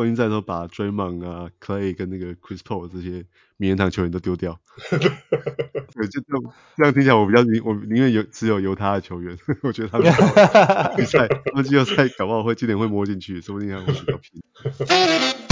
冠军赛的时候把 Draymond 啊、Clay 跟那个 Chris Paul 这些名人堂球员都丢掉。对，就这样这样听起来，我比较我宁愿有只有犹他的球员，我觉得他们比赛，他们季后赛搞不好会今年会摸进去，说不定还会比较拼。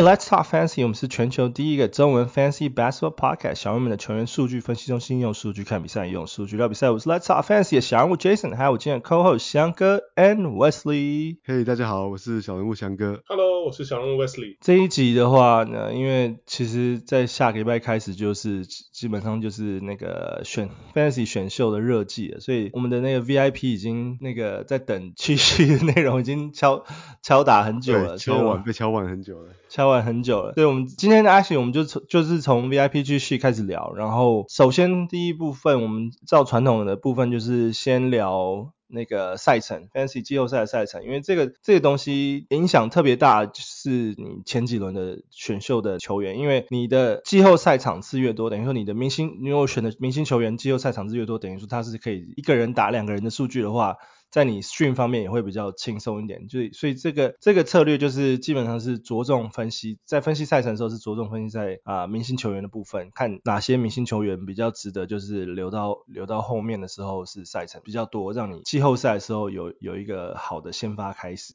Let's talk fantasy. 我们是全球第一个中文 fantasy basketball podcast。小人们的球员数据分析中心，用数据看比赛，用数据聊比赛。我是 Let's talk fantasy 的小人物 Jason，还有我今天的 co-host 翔哥 and Wesley。Hey，大家好，我是小人物翔哥。Hello，我是小人物 Wesley。这一集的话呢，因为其实在下个礼拜开始就是基本上就是那个选 fantasy 选秀的热季了，所以我们的那个 VIP 已经那个在等继续的内容已经敲敲打很久了，敲碗被敲碗很久了。敲完很久了，对，我们今天的 action 我们就从就是从 VIP 继续开始聊，然后首先第一部分我们照传统的部分就是先聊那个赛程，Fancy 季后赛的赛程，因为这个这个东西影响特别大，就是你前几轮的选秀的球员，因为你的季后赛场次越多，等于说你的明星，你如果选的明星球员季后赛场次越多，等于说他是可以一个人打两个人的数据的话。在你训方面也会比较轻松一点，就所以这个这个策略就是基本上是着重分析，在分析赛程的时候是着重分析在啊、明星球员的部分，看哪些明星球员比较值得，就是留到留到后面的时候是赛程比较多，让你季后赛的时候有有一个好的先发开始。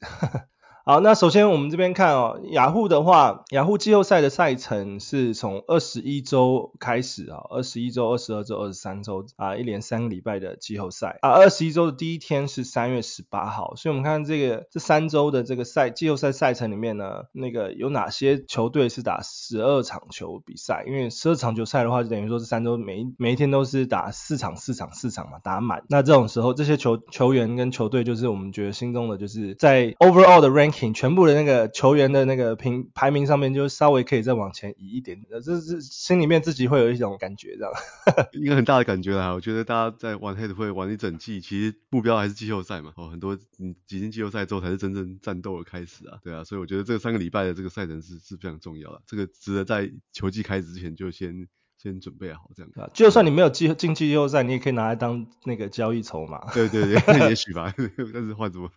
好，那首先我们这边看哦，雅虎的话，雅虎季后赛的赛程是从二十一周开始啊，二十一周、二十二周、二十三周啊，一连三个礼拜的季后赛啊。二十一周的第一天是三月十八号，所以我们看这个这三周的这个赛季后赛赛程里面呢，那个有哪些球队是打十二场球比赛？因为十二场球赛的话，就等于说这三周每每一天都是打四场、四场、四场嘛，打满。那这种时候，这些球球员跟球队就是我们觉得心中的就是在 overall 的 rank。全部的那个球员的那个评排名上面，就稍微可以再往前移一点，这是心里面自己会有一种感觉，这样。一个很大的感觉啦，我觉得大家在玩 head 会玩一整季，其实目标还是季后赛嘛。哦，很多你挤进季后赛之后才是真正战斗的开始啊，对啊，所以我觉得这三个礼拜的这个赛程是是非常重要的，这个值得在球季开始之前就先。先准备好这样啊，就算你没有进进季后赛，你也可以拿来当那个交易筹码。对 对对，也许吧，但是换什么？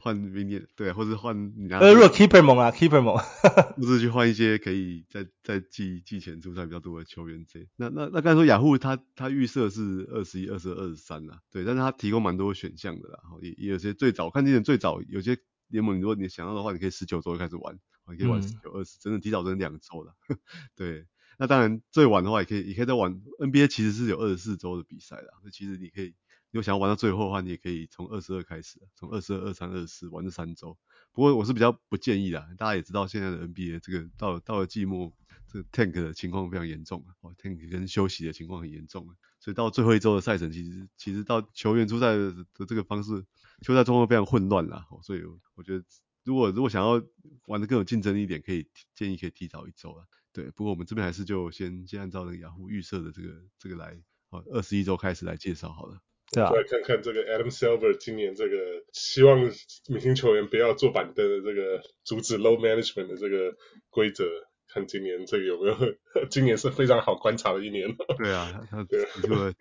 换明年对，或者换你拿。呃，如果 keeper 猛啊，keeper 猛，不是去换一些可以在在季季前出赛比较多的球员这。那那那刚才说雅虎他他预设是二十一、二十二、二十三啦，对，但是他提供蛮多选项的啦，也也有些最早看今年最早有些联盟，如果你想要的话，你可以十九周就开始玩，你可以玩十九、二十，真的提早真的两周了，对。那当然，最晚的话也可以，也可以再玩。NBA 其实是有二十四周的比赛的，那其实你可以，如果想要玩到最后的话，你也可以从二十二开始，从二十二、二三、二四玩这三周。不过我是比较不建议的，大家也知道现在的 NBA 这个到了到了季末，这个 tank 的情况非常严重啊，tank 跟休息的情况很严重，所以到最后一周的赛程，其实其实到球员出赛的这个方式，球赛状况非常混乱啦。所以我觉得，如果如果想要玩得更有竞争力一点，可以建议可以提早一周了。对，不过我们这边还是就先先按照那个雅虎预设的这个这个来，好，二十一周开始来介绍好了。对啊，来看看这个 Adam Silver 今年这个希望明星球员不要坐板凳的这个阻止 load management 的这个规则。看今年这个有没有？今年是非常好观察的一年。对啊，对。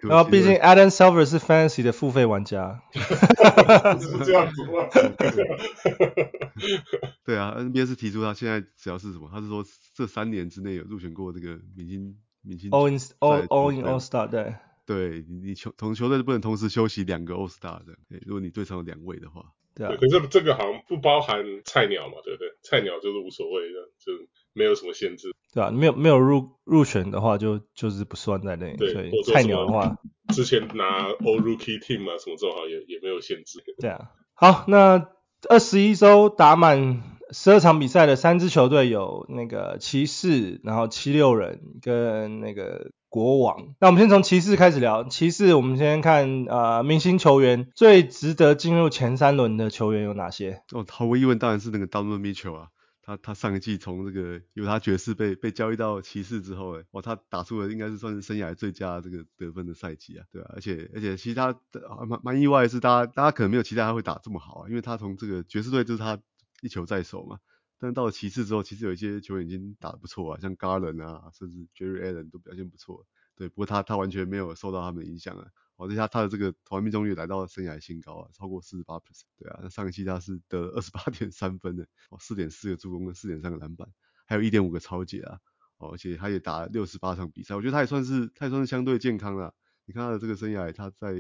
然后毕竟 Adam Silver 是 Fantasy 的付费玩家。是这样子吗？对啊，NBA 是提出他现在只要是什么？他是说这三年之内有入选过这个明星明星 All in All All in All Star 对。对，你球同球队不能同时休息两个 All Star 的。如果你队上有两位的话。对啊。可是这个好像不包含菜鸟嘛，对不对？菜鸟就是无所谓的，就。没有什么限制，对啊，没有没有入入选的话就，就就是不算在内。对，菜鸟的话，之前拿 All Rookie Team 啊什么正好也也没有限制。对啊，好，那二十一周打满十二场比赛的三支球队有那个骑士，然后七六人跟那个国王。那我们先从骑士开始聊，骑士我们先看啊、呃，明星球员最值得进入前三轮的球员有哪些？哦，毫无疑问当然是那个 Donovan Mitchell 啊。他他上一季从这个犹他爵士被被交易到骑士之后，哎，哇，他打出了应该是算是生涯最佳这个得分的赛季啊，对啊，而且而且其实他蛮蛮意外的是，大家大家可能没有期待他会打这么好啊，因为他从这个爵士队就是他一球在手嘛，但到了骑士之后，其实有一些球员已经打得不错啊，像 Garland 啊，甚至 Jerry Allen 都表现不错，对，不过他他完全没有受到他们的影响啊。好，这下他的这个投篮命中率来到了生涯新高啊，超过四十八 percent。对啊，那上一期他是得二十八点三分的，哦，四点四个助攻跟四点三个篮板，还有一点五个抄截啊，哦，而且他也打了六十八场比赛，我觉得他也算是他也算是相对健康了。你看他的这个生涯，他在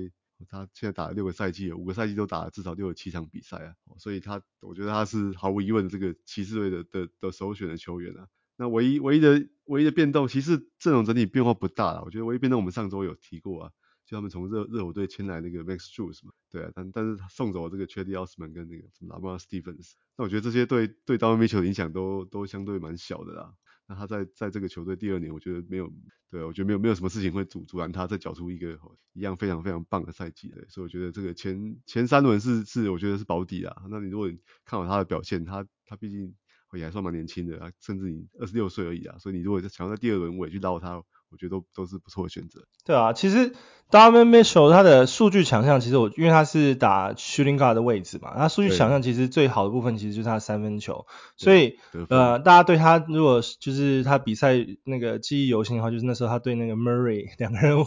他现在打了六个赛季，五个赛季都打了至少六十七场比赛啊，所以他我觉得他是毫无疑问的这个骑士队的的，的首选的球员啊。那唯一唯一的唯一的变动，其实阵容整体变化不大了，我觉得唯一变动我们上周有提过啊。就他们从热热火队签来那个 Max Strus 嘛，对啊，但但是他送走了这个 Cedi Osman 跟那个什么 Lamar Stevens，那我觉得这些对对 d o n m i c h e l l 的影响都都相对蛮小的啦。那他在在这个球队第二年，我觉得没有，对，我觉得没有没有什么事情会阻阻拦他再缴出一个一样非常非常棒的赛季的。所以我觉得这个前前三轮是是我觉得是保底啊。那你如果看好他的表现，他他毕竟也还算蛮年轻的啊，甚至你二十六岁而已啊，所以你如果想要在第二轮尾去捞他。我觉得都都是不错的选择。对啊，其实 Donovan Mitchell 他的数据强项，其实我因为他是打 shooting guard 的位置嘛，他数据强项其实最好的部分其实就是他的三分球。所以呃，大家对他如果就是他比赛那个记忆犹新的话，就是那时候他对那个 Murray 两个人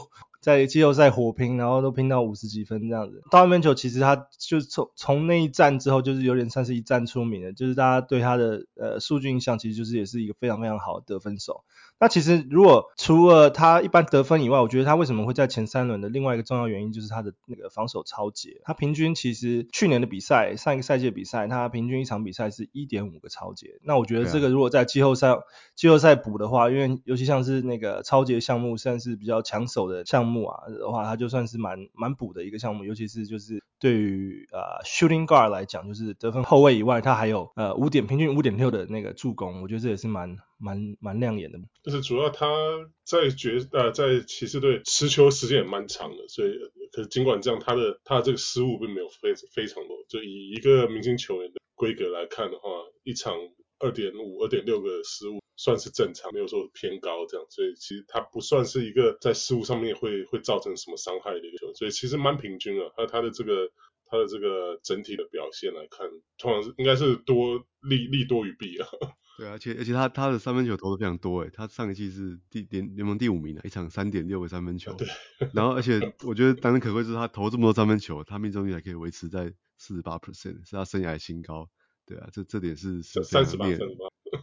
在季后赛火拼，然后都拼到五十几分这样子。Donovan Mitchell 其实他就从从那一战之后，就是有点算是一战出名的，就是大家对他的呃数据印象，其实就是也是一个非常非常好的得分手。那其实如果除了他一般得分以外，我觉得他为什么会在前三轮的另外一个重要原因就是他的那个防守抄截。他平均其实去年的比赛，上一个赛季的比赛，他平均一场比赛是一点五个抄截。那我觉得这个如果在季后赛季后赛补的话，因为尤其像是那个抄截项目算是比较抢手的项目啊的话，他就算是蛮蛮补的一个项目，尤其是就是。对于呃 shooting guard 来讲，就是得分后卫以外，他还有呃五点平均五点六的那个助攻，我觉得这也是蛮蛮蛮亮眼的。就是主要他在爵呃在骑士队持球时间也蛮长的，所以可是尽管这样，他的他的这个失误并没有非非常多。就以一个明星球员的规格来看的话，一场二点五二点六个失误。算是正常，没有说偏高这样，所以其实他不算是一个在失误上面会会造成什么伤害的一个球员，所以其实蛮平均的。他他的这个他的这个整体的表现来看，通常是应该是多利利多于弊啊。对啊，而且而且他他的三分球投的非常多诶，他上一季是第联联盟第五名的，一场三点六个三分球。对。然后而且我觉得当然可贵是他投这么多三分球，他命中率还可以维持在四十八 percent，是他生涯新高。对啊，这这点是是三十八分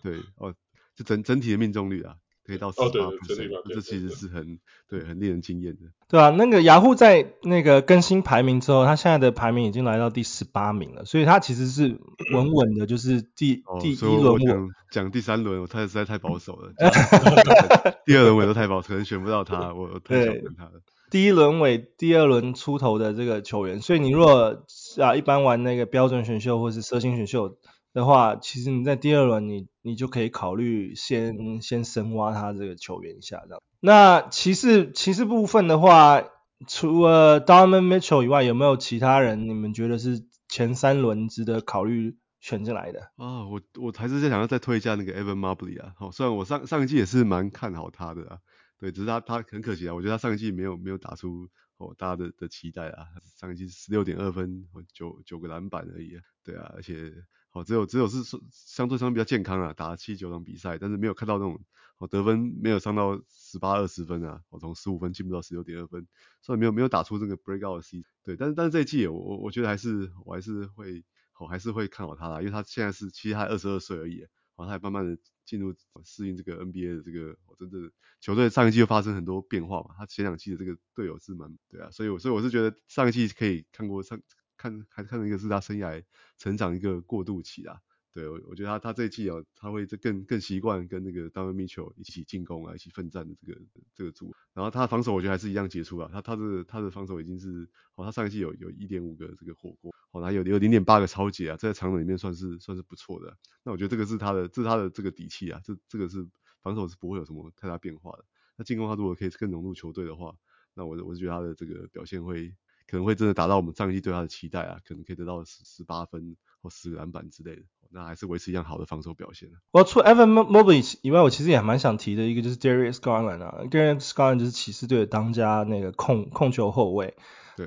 对哦。就整整体的命中率啊，可以到四十八 percent，哦，这其实是很对，对很令人惊艳的。对啊，那个雅虎在那个更新排名之后，他现在的排名已经来到第十八名了，所以他其实是 稳稳的，就是第、哦、第一轮。我讲讲第三轮，我太实在太保守了。第二轮我都太保守，可能选不到他，我太小看他了。第一轮尾，第二轮出头的这个球员，所以你如果啊一般玩那个标准选秀或是奢星选秀。的话，其实你在第二轮你你就可以考虑先先深挖他这个球员一下这样。那骑士骑士部分的话，除了 Donovan Mitchell 以外，有没有其他人你们觉得是前三轮值得考虑选进来的？啊，我我还是在想要再推一下那个 Evan Mobley 啊。好，虽然我上上一季也是蛮看好他的啊，对，只是他他很可惜啊，我觉得他上一季没有没有打出哦大家的的期待啊。上一季十六点二分，九九个篮板而已啊，对啊，而且。好，只有只有是相对上比较健康啊，打了七九场比赛，但是没有看到那种哦得分没有上到十八二十分啊，我从十五分进步到十六点二分，所以没有没有打出这个 breakout 的 C，对，但是但是这一季我我觉得还是我还是会哦还是会看好他啦，因为他现在是其实还二十二岁而已，然后，他也慢慢的进入适应这个 NBA 的这个我真的球队上一季又发生很多变化嘛，他前两季的这个队友是蛮对啊，所以我所以我是觉得上一季可以看过上。看还看到一个是他生涯成长一个过渡期啊，对我我觉得他他这一季啊，他会更更习惯跟那个 Donovan Mitchell 一起进攻啊，一起奋战的这个这个组，然后他的防守我觉得还是一样杰出啊，他他的他的防守已经是，哦他上一季有有一点五个这个火锅，哦他有有零点八个超级啊，在场里面算是算是不错的，那我觉得这个是他的这是他的这个底气啊，这这个是防守是不会有什么太大变化的，那进攻他如果可以更融入球队的话，那我我是觉得他的这个表现会。可能会真的达到我们上一季对他的期待啊，可能可以得到十十八分或十个篮板之类的。那还是维持一样好的防守表现。我除 Evan Mobley 以外，我其实也蛮想提的一个就是 Darius Garland 啊，Darius Garland 就是骑士队的当家那个控控球后卫。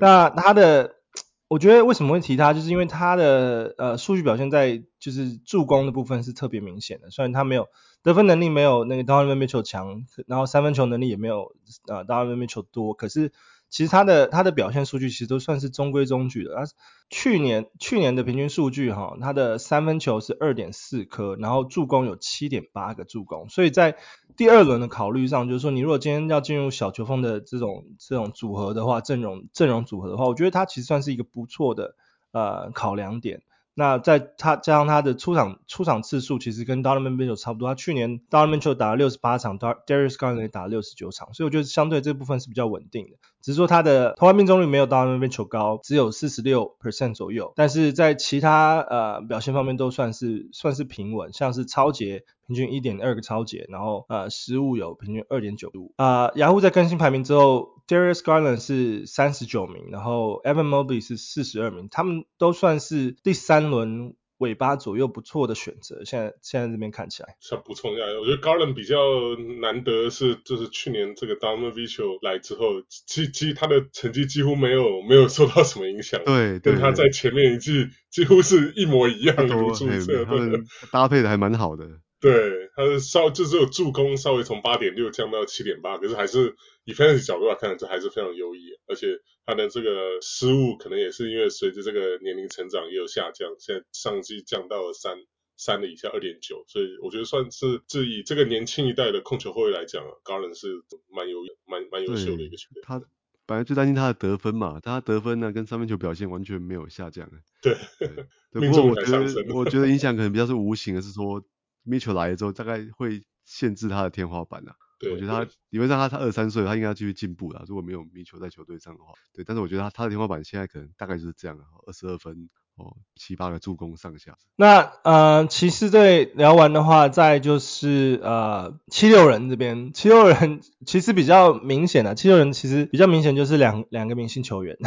那他的，我觉得为什么会提他，就是因为他的呃数据表现在就是助攻的部分是特别明显的，虽然他没有得分能力没有那个 Donovan Mitchell 强，然后三分球能力也没有呃 Donovan Mitchell 多，可是。其实他的他的表现数据其实都算是中规中矩的。他去年去年的平均数据哈，他的三分球是二点四颗，然后助攻有七点八个助攻。所以在第二轮的考虑上，就是说你如果今天要进入小球风的这种这种组合的话，阵容阵容组合的话，我觉得他其实算是一个不错的呃考量点。那在他加上他的出场出场次数，其实跟 Donovan Mitchell 差不多。他去年 Donovan Mitchell 打了六十八场，Darius Garland 打了六十九场，所以我觉得相对这部分是比较稳定的。只是说他的投篮命中率没有 Donovan Mitchell 高，只有四十六 percent 左右。但是在其他呃表现方面都算是算是平稳，像是超节平均一点二个超节，然后呃失误有平均二点九度。啊、呃，雅虎在更新排名之后。Darius Garland 是三十九名，然后 Evan Mobley 是四十二名，他们都算是第三轮尾巴左右不错的选择。现在现在这边看起来，想补充一下，我觉得 Garland 比较难得是，就是去年这个 Donovan Mitchell 来之后，其其他的成绩几乎没有没有受到什么影响。对，对，跟他在前面一季几乎是一模一样，的出一辙。他们搭配的还蛮好的。对，他是稍就是有助攻稍微从八点六降到七点八，可是还是以 fantasy 角度来看，这还是非常优异。而且他的这个失误可能也是因为随着这个年龄成长也有下降，现在上季降到了三三的以下二点九，所以我觉得算是至以这个年轻一代的控球后卫来讲啊，高人是蛮优蛮蛮优秀的一个球员。他本来最担心他的得分嘛，他得分呢跟三分球表现完全没有下降。对，对 不过我觉得我觉得影响可能比较是无形的，是说。Mitchell 来了之后，大概会限制他的天花板呐、啊。对，我觉得他理论上他他二十三岁，他应该要继续进步啦。如果没有 Mitchell 在球队上的话，对。但是我觉得他他的天花板现在可能大概就是这样啊，二十二分哦，七八个助攻上下。那呃，骑士队聊完的话，再就是呃七六人这边，七六人其实比较明显的，七六人其实比较明显就是两两个明星球员。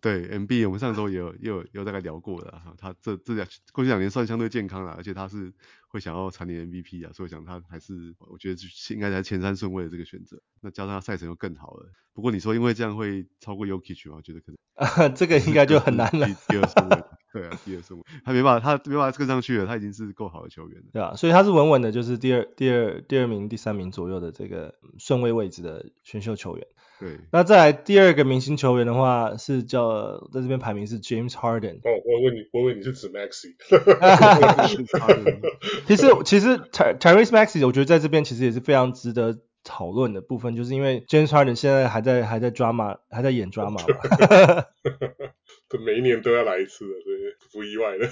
对，MB 我们上周也有也有也有大概聊过的哈，他这这两过去两年算相对健康了，而且他是会想要蝉联 MVP 啊，所以我想他还是我觉得应该在前三顺位的这个选择。那加上他赛程又更好了，不过你说因为这样会超过 Jokic 吗？我觉得可能啊，这个应该就很难了。第二顺位，对啊，第二顺位，他没办法，他没办法跟上去了，他已经是够好的球员了。对啊，所以他是稳稳的，就是第二第二第二名、第三名左右的这个顺位位置的选秀球员。对，那再来第二个明星球员的话是叫在这边排名是 James Harden。哦，我问你，我问你是指 Maxey？其实 其实 Tyrese Maxey 我觉得在这边其实也是非常值得讨论的部分，就是因为 James Harden 现在还在还在 drama 还在演 drama 嘛。这每一年都要来一次的，所以不意外的。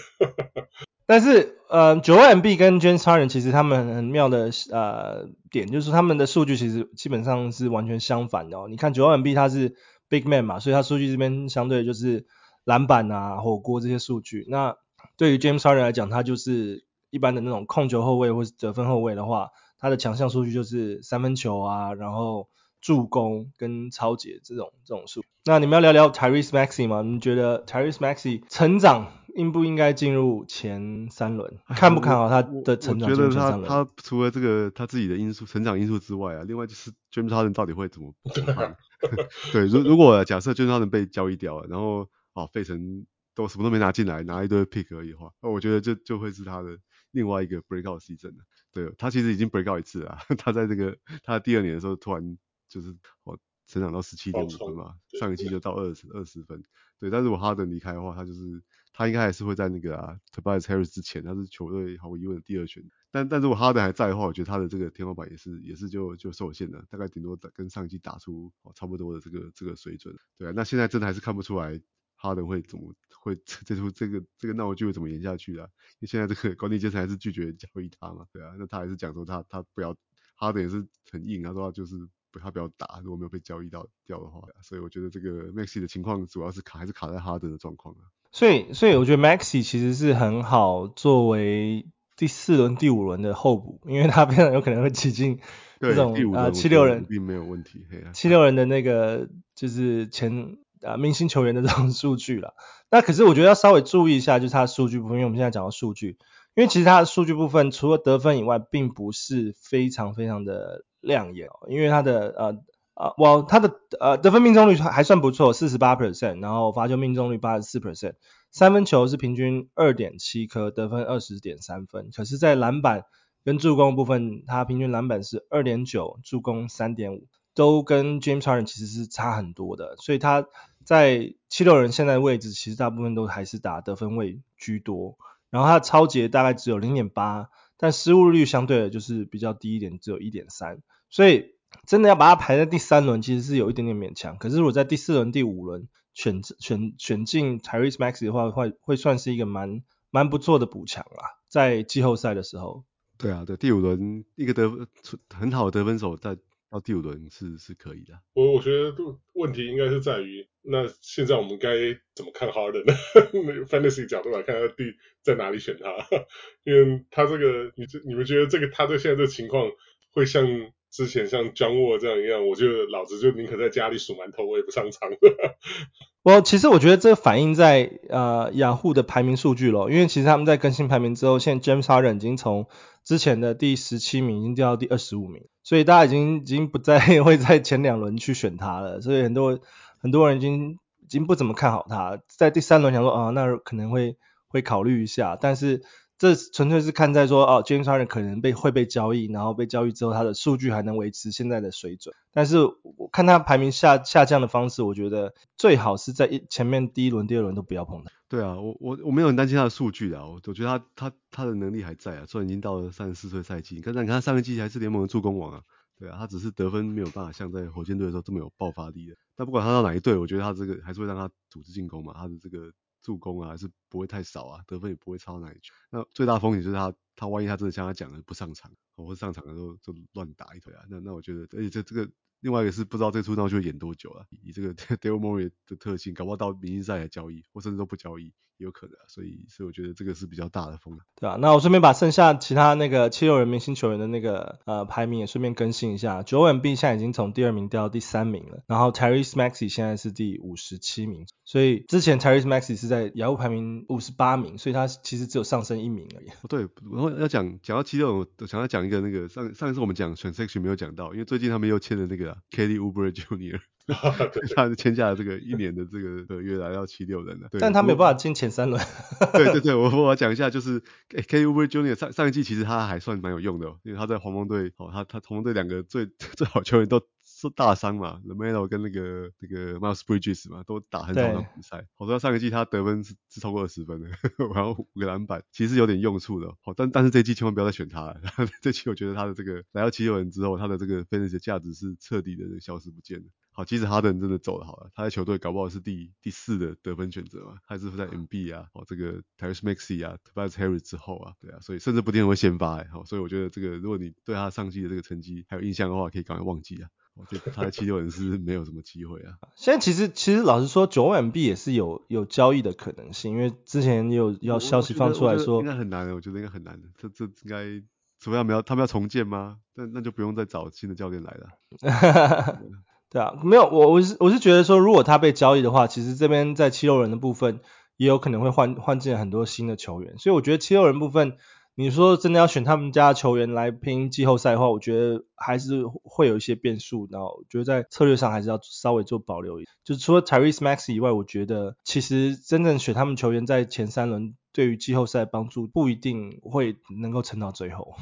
但是，呃，Joel Embiid 跟 James Harden 其实他们很妙的呃点，就是他们的数据其实基本上是完全相反的哦。你看九万 MB 他是 Big Man 嘛，所以他数据这边相对就是篮板啊、火锅这些数据。那对于 James Harden 来讲，他就是一般的那种控球后卫或是得分后卫的话，他的强项数据就是三分球啊，然后助攻跟超节这种这种数。那你们要聊聊 Tyrese Maxey 吗？你们觉得 Tyrese Maxey 成长？应不应该进入前三轮？看不看好他的成长？我觉得他他除了这个他自己的因素、成长因素之外啊，另外就是 James Harden 到底会怎么 办？对，如如果假设 James Harden 被交易掉了，然后啊费城都什么都没拿进来，拿一堆 pick 而已的话，那我觉得这就，就会是他的另外一个 breakout season 了。对，他其实已经 breakout 一次了，他在这个他的第二年的时候突然就是哦成长到十七点五分嘛，上一季就到二十二十分。对，但是如果哈登离开的话，他就是。他应该还是会在那个啊，Tobias Harris 之前，他是球队毫无疑问的第二选。但但如果哈登还在的话，我觉得他的这个天花板也是也是就就受限了，大概顶多跟上一季打出哦差不多的这个这个水准。对啊，那现在真的还是看不出来哈登会怎么会这出这个这个闹剧会怎么演下去啊？因为现在这个管理阶层还是拒绝交易他嘛，对啊，那他还是讲说他他不要哈登也是很硬，他说他就是他不要打，如果没有被交易到掉的话，所以我觉得这个 Maxey 的情况主要是卡还是卡在哈登的状况啊。所以，所以我觉得 Maxey 其实是很好作为第四轮、第五轮的候补，因为他 非常有可能会挤进这种啊七六人，并没有问题。七六人的那个就是前啊明星球员的这种数据了。那可是我觉得要稍微注意一下，就是他的数据部分，因为我们现在讲到数据，因为其实他的数据部分除了得分以外，并不是非常非常的亮眼，因为他的呃呃，哇，他的呃得分命中率还算不错，四十八 percent，然后罚球命中率八十四 percent，三分球是平均二点七颗，得分二十点三分，可是，在篮板跟助攻部分，他平均篮板是二点九，助攻三点五，都跟 James Harden 其实是差很多的，所以他。在七六人现在位置，其实大部分都还是打得分位居多，然后他的抄截大概只有零点八，但失误率相对的就是比较低一点，只有一点三，所以真的要把它排在第三轮，其实是有一点点勉强。可是如果在第四轮、第五轮选选选进 Tyrese Maxe 的话，会会算是一个蛮蛮不错的补强啦，在季后赛的时候。对啊，对第五轮一个得分很好的得分手在。到第五轮是是可以的。我我觉得问题应该是在于，那现在我们该怎么看 Harden 呢？Fantasy 角度来看，他第在哪里选他？因为他这个，你你们觉得这个他对现在这个情况会像之前像 John Wall 这样一样？我觉得老子就宁可在家里数馒头，我也不上场。我其实我觉得这反映在呃雅虎的排名数据咯，因为其实他们在更新排名之后，现在 James Harden 已经从之前的第十七名已经掉到第二十五名，所以大家已经已经不再 会在前两轮去选他了，所以很多很多人已经已经不怎么看好他，在第三轮想说啊，那可能会会考虑一下，但是。这纯粹是看在说哦，James Harden 可能被会被交易，然后被交易之后他的数据还能维持现在的水准。但是我看他排名下下降的方式，我觉得最好是在一前面第一轮、第二轮都不要碰他。对啊，我我我没有很担心他的数据啊，我我觉得他他他的能力还在啊，虽然已经到了三十四岁赛季，可是你看他上个季还是联盟的助攻王啊，对啊，他只是得分没有办法像在火箭队的时候这么有爆发力的。但不管他到哪一队，我觉得他这个还是会让他组织进攻嘛，他的这个。助攻啊，还是不会太少啊，得分也不会差哪里去。那最大风险就是他，他万一他真的像他讲的不上场，或者上场的时候就乱打一腿啊。那那我觉得，而且这这个另外一个是不知道这出道就会演多久了。以这个 Daryl Morey 的特性，搞不好到明星赛来交易，或甚至都不交易。有可能，所以所以我觉得这个是比较大的风险。对啊，那我顺便把剩下其他那个七六人明星球员的那个呃排名也顺便更新一下。Joel Embiid 现在已经从第二名掉到第三名了，然后 Tyrese Maxey 现在是第五十七名，所以之前 Tyrese Maxey 是在雅虎排名五十八名，所以他其实只有上升一名而已。哦，对，然后要讲讲到七六人，我想要讲一个那个上上一次我们讲 transaction 没有讲到，因为最近他们又签了那个、啊、Kelly Oubre Jr.。他是签下了这个一年的这个合约来到七六人了，对，但他没有办法进前三轮。对对对，我我要讲一下，就是 Kelly Oubre Jr. 上上一季其实他还算蛮有用的，因为他在黄蜂队，哦，他他黄蜂队两个最最好球员都。是大伤嘛，LaMelo 跟那个那个 Miles Bridges 嘛，都打很少的比赛。好像上一季他得分是是超过二十分的，然后五个篮板，其实有点用处的。好，但但是这一季千万不要再选他了。这期我觉得他的这个来到七六人之后，他的这个 fantasy 价值是彻底的消失不见了。好，即使哈登真的走了好了，他在球队搞不好是第第四的得分选择嘛，还是在 MB 啊，哦这个 Tyrese Maxey 啊，Tobias Harris 之后啊，对啊，所以甚至不一定会先发哎。好，所以我觉得这个如果你对他上季的这个成绩还有印象的话，可以赶快忘记啊。我觉得他在七六人是没有什么机会啊。现在其实其实老实说，Joel Embiid 也是有有交易的可能性，因为之前有要消息放出来说，应该很难的，我觉得应该很难的。这这应该除非他们要他们要重建吗？那那就不用再找新的教练来了。对啊，没有我我是我是觉得说，如果他被交易的话，其实这边在七六人的部分也有可能会换换进很多新的球员，所以我觉得七六人部分。你说真的要选他们家球员来拼季后赛的话，我觉得还是会有一些变数。然后我觉得在策略上还是要稍微做保留。就除了 Tyrese Max 以外，我觉得其实真正选他们球员在前三轮对于季后赛帮助不一定会能够撑到最后。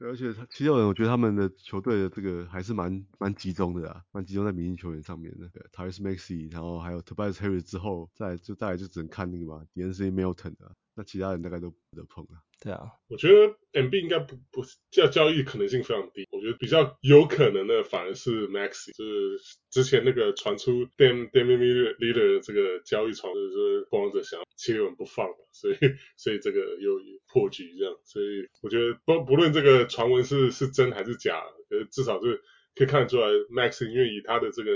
对，而且七六人，我觉得他们的球队的这个还是蛮蛮集中的啊，蛮集中在明星球员上面的。对，Tyrese Maxey，然后还有 Tobias Harris 之后，再就再来就只能看那个嘛，De'Anthony Melton 啊，那其他人大概都不得碰啊。对啊，我觉得 MB 应该不不是叫交易可能性非常低，我觉得比较有可能的反而是 Maxey，就是之前那个传出 Dam Damian Lillard 的这个交易传，就是说光芒者想要七六人不放，所以所以这个有破局这样，所以我觉得不不论这个传闻是是真还是假，可是至少是。可以看得出来，Maxey 因为以他的这个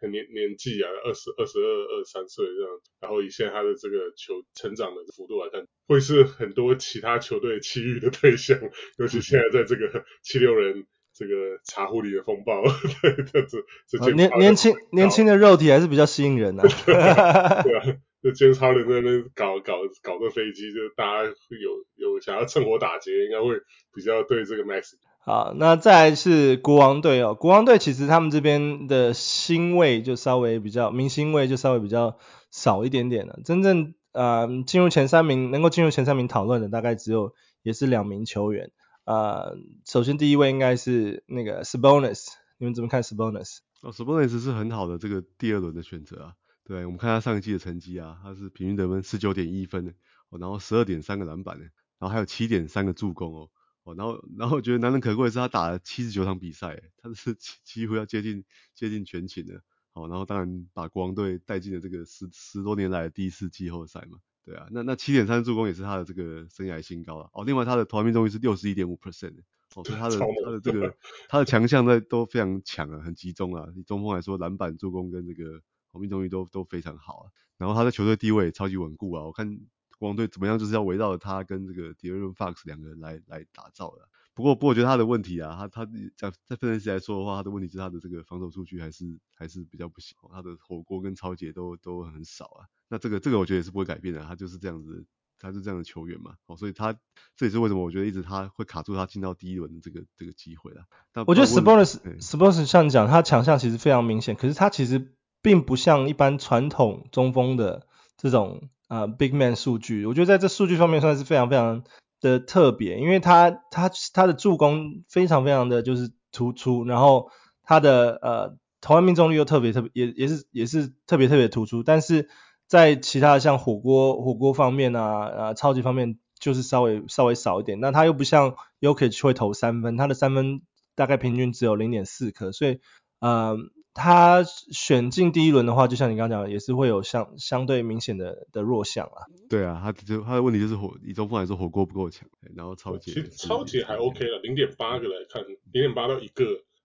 很年年纪啊，二十二十二二三岁这样，然后以现在他的这个球成长的幅度来看，会是很多其他球队觊觎的对象，尤其现在在这个七六人这个茶壶里的风暴，对，这这这年年轻年轻的肉体还是比较吸引人的、啊。对啊，这 James Harden 在那边搞搞搞个飞机，就大家有有想要趁火打劫，应该会比较对这个 Max。好，那再来是国王队哦，国王队其实他们这边的星位就稍微比较明星位就稍微比较少一点点了，真正呃进入前三名能够进入前三名讨论的大概只有也是两名球员。呃，首先第一位应该是那个 Sabonis，你们怎么看 Sabonis？哦，Sabonis 是很好的这个第二轮的选择啊。对，我们看他上一季的成绩啊，他是平均得分十九点一分，哦，然后十二点三个篮板，然后还有七点三个助攻哦，哦，然后然后我觉得难能可贵的是他打了七十九场比赛，他是几乎要接近接近全勤的，哦，然后当然把国王队带进了这个十十多年来的第一次季后赛嘛。对啊，那那七点三助攻也是他的这个生涯新高了哦。另外他的投篮命中率是六十一点五 percent 哦，所以他的他的这个 他的强项在都非常强啊，很集中啊。以中锋来说，篮板、助攻跟这个命中率都都非常好啊。然后他在球队地位也超级稳固啊。我看国王队怎么样，就是要围绕着他跟这个 De'Aaron Fox 两个人来来打造的。不过不过我觉得他的问题啊，他他在在分析来说的话，他的问题是他的这个防守数据还是还是比较不行，他的火锅跟抄截都都很少啊。那这个这个我觉得也是不会改变的，他就是这样子，他是这样的球员嘛，哦，所以他这也是为什么我觉得一直他会卡住他进到第一轮的这个这个机会了。但我觉得 Sabonis 像你讲，他强项其实非常明显，可是他其实并不像一般传统中锋的这种呃 big man 数据，我觉得在这数据方面算是非常非常的特别，因为他他他的助攻非常非常的就是突出，然后他的呃投篮命中率又特别特别也也是也是特别特别突出，但是。在其他的像火锅火锅方面啊，呃，超级方面就是稍微稍微少一点。那他又不像 Jokic 会投三分，他的三分大概平均只有零点四颗，所以呃，他选进第一轮的话，就像你刚刚讲的，也是会有相相对明显的的弱项啊。对啊，他就他的问题就是火，以中锋来说火锅不够强，然后超级其实超级还 OK 了，零点八个来看，零点八到一个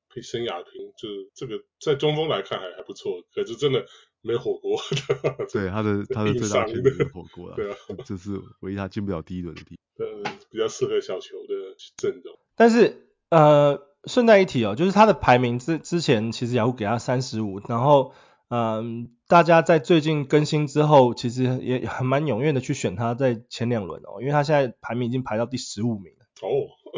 配生涯平，就是这个在中锋来看还还不错，可是真的。没火锅，对他的他的最大缺点是火锅了，对啊，这是唯一他进不了第一轮的地方，呃，比较适合小球的阵容。但是呃，顺带一提哦，就是他的排名之之前其实雅虎给他三十五，然后嗯、呃，大家在最近更新之后，其实也很蛮踊跃的去选他在前两轮哦，因为他现在排名已经排到第十五名了。哦，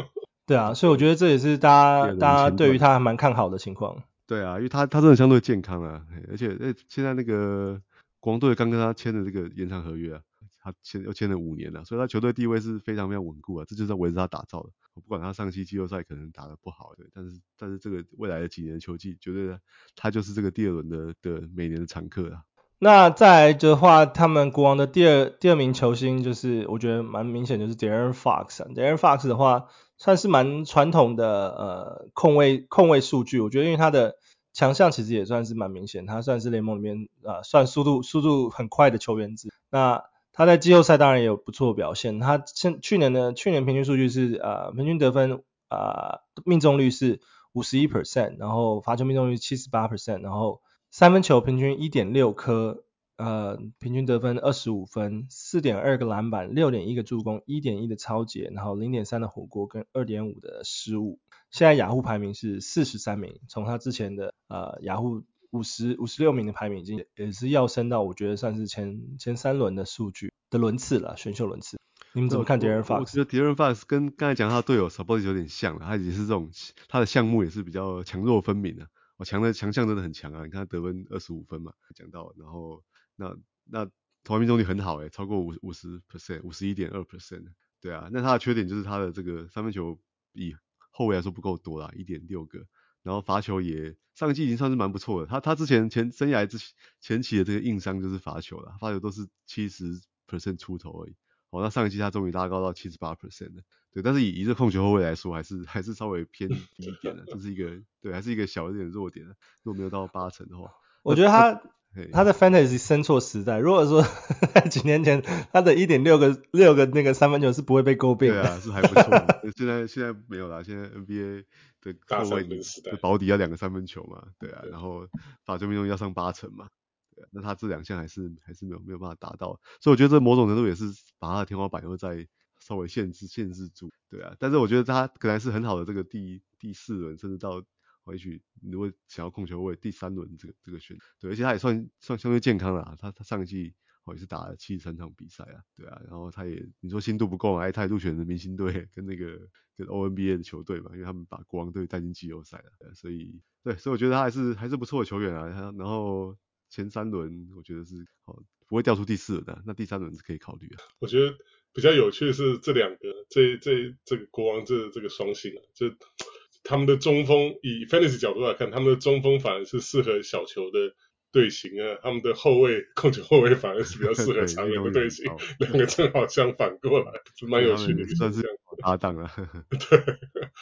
对啊，所以我觉得这也是大家大家对于他还蛮看好的情况。对啊，因为他他真的相对健康啊，而且诶现在那个国王队刚跟他签的这个延长合约啊，他签又签了五年了，所以他球队地位是非常非常稳固啊，这就是围着他打造的。我不管他上期季后赛可能打得不好，对，但是但是这个未来的几年的球季，绝对他就是这个第二轮的的每年的常客啊。那再来的话，他们国王的第二第二名球星就是我觉得蛮明显，就是 De'Aaron Fox 啊，De'Aaron Fox 的话。算是蛮传统的呃控卫控卫数据，我觉得因为他的强项其实也算是蛮明显，他算是联盟里面呃算速度速度很快的球员之。那他在季后赛当然也有不错表现，他现去年的去年平均数据是呃平均得分呃命中率是五十一 percent，然后罚球命中率七十八 percent，然后三分球平均一点六颗。呃，平均得分二十五分，四点二个篮板，六点一个助攻，一点一的抄截，然后零点三的火锅跟二点五的失误。现在雅虎排名是四十三名，从他之前的呃雅虎五十五十六名的排名已经也是要升到我觉得算是前前三轮的数据的轮次了，选秀轮次。你们怎么看 De'Aaron Fox？我觉得 De'Aaron Fox 跟刚才讲他的队友 Sabonis 有点像了，他也是这种他的项目也是比较强弱分明的。我强的强项真的很强啊，你看他得分二十五分嘛，讲到然后。那那投篮命中率很好诶，超过五五十 percent，五十一点二 percent，对啊。那他的缺点就是他的这个三分球比后卫来说不够多啦，一点六个。然后罚球也上一季已经算是蛮不错的。他他之前前生涯之前期的这个硬伤就是罚球了，罚球都是七十 percent 出头而已。哦，那上一季他终于拉高到七十八 percent 了。对，但是以一个控球后卫来说，还是还是稍微偏低一点的，这是一个对，还是一个小一点弱点的。如果没有到八成的话，我觉得他。他的 fantasy 生错时代，如果说在几年前，他的一点六个六个那个三分球是不会被诟病的。对啊，是还不错。现在现在没有啦，现在 NBA 的后卫的保底要两个三分球嘛，对啊，然后罚球命中要上八成嘛，对啊，那他这两项还是还是没有没有办法达到，所以我觉得这某种程度也是把他的天花板又再稍微限制限制住，对啊。但是我觉得他可能是很好的这个第第四轮，甚至到也许如果想要控球位第三轮这个这个选，对，而且他也算算相对健康了，他他上一季。也是打了七十三场比赛啊，对啊，然后他也你说心度不够啊，他也入选的明星队跟那个跟 O N B A 的球队嘛，因为他们把国王队带进季后赛了，所以对，所以我觉得他还是还是不错的球员啊。然后前三轮我觉得是好不会掉出第四轮的，那第三轮是可以考虑啊。我觉得比较有趣的是这两个，这这这个国王这这个双星啊，就他们的中锋以 Fantasy 角度来看，他们的中锋反而是适合小球的。队形啊，他们的后卫控球后卫反而是比较适合长人的队形，两个正好相反过来，就蛮有趣的，算是搭档了。对，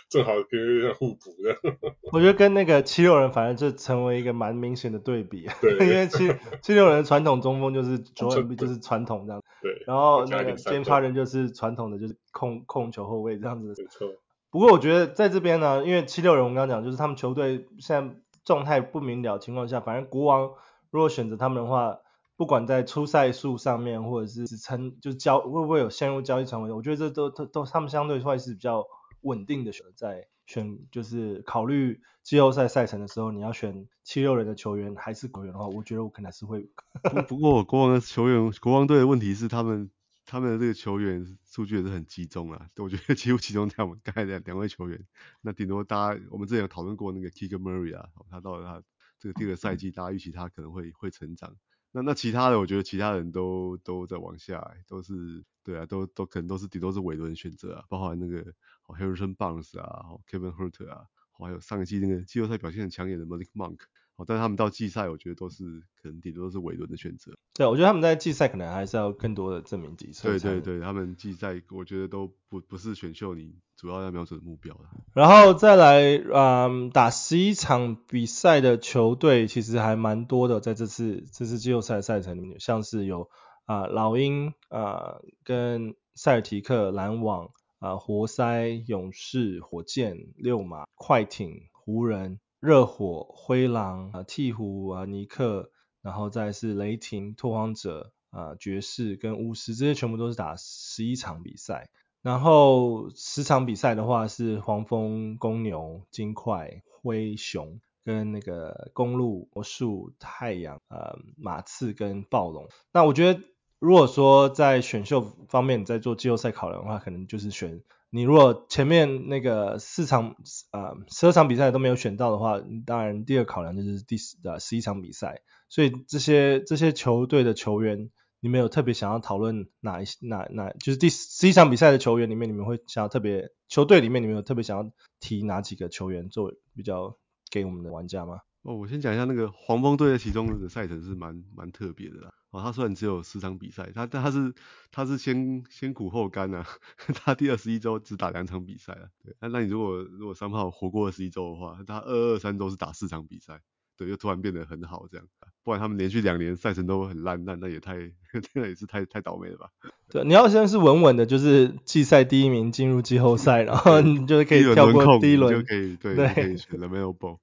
正好跟像互补的。我觉得跟那个七六人反而就成为一个蛮明显的对比，对，因为七七六人传统中锋就是就是传统这样，对，然后那个 James Harden 就是传统的就是控控球后卫这样子。没错。不过我觉得在这边呢，因为七六人我们刚刚讲就是他们球队现在。状态不明了情况下，反正国王如果选择他们的话，不管在出赛数上面，或者是支撑，就交会不会有陷入交易传闻？我觉得这都都都他们相对会是比较稳定的选择，在选就是考虑季后赛赛程的时候，你要选七六人的球员还是国员的话，我觉得我可能还是会。不不过国王的球员，国王队的问题是他们。他们的这个球员数据也是很集中啊，我觉得 几乎集中在我们刚才两两位球员。那顶多大家我们之前有讨论过那个 k i g e r Murray 啊，他到了他这个第二个赛季，大家预期他可能会会成长。那那其他的，我觉得其他人都都在往下，都是对啊，都都可能都是顶多是尾轮选择啊，包括那个 Harrison Barnes 啊，Kevin Huerter 啊，还有上一季那个季后赛表现很抢眼的 Malik Monk。但是他们到季赛，我觉得都是可能顶多都是尾轮的选择。对，我觉得他们在季赛可能还是要更多的证明机会。对对对，他们季赛我觉得都不不是选秀你主要要瞄准的目标了。然后再来，嗯，打十一场比赛的球队其实还蛮多的，在这次这次季后赛赛程里面，像是有啊、呃、老鹰啊、呃、跟塞尔提克、篮网啊、呃、活塞、勇士、火箭、六马、快艇、湖人。热火、灰狼啊、鵜鹕啊、尼克，然后再是雷霆、拓荒者啊、爵士跟巫师，这些全部都是打十一场比赛。然后十场比赛的话是黄蜂、公牛、金块、灰熊跟那个公鹿、魔术、太阳、呃马刺跟暴龙。那我觉得，如果说在选秀方面你在做季后赛考量的话，可能就是选。你如果前面那个四场啊十二场比赛都没有选到的话，当然第二考量就是第十啊十一场比赛。所以这些这些球队的球员，你们有特别想要讨论哪一哪哪就是第十一场比赛的球员里面，你们会想要特别球队里面你们有特别想要提哪几个球员作为比较给我们的玩家吗？哦，我先讲一下那个黄蜂队的其中的赛程是蛮蛮特别的啦。哦，他虽然只有十场比赛，他但他是他是先先苦后甘啊，他第二十一周只打两场比赛啊。对，那那你如果如果三号活过二十一周的话，他二二三周是打四场比赛，对，就突然变得很好这样。不然他们连续两年赛程都很烂，那那也太 那也是太太倒霉了吧？对，你要先是稳稳的，就是季赛第一名进入季后赛，然后你就是可以跳过第一轮就可以对，对可以选 LaMelo Ball。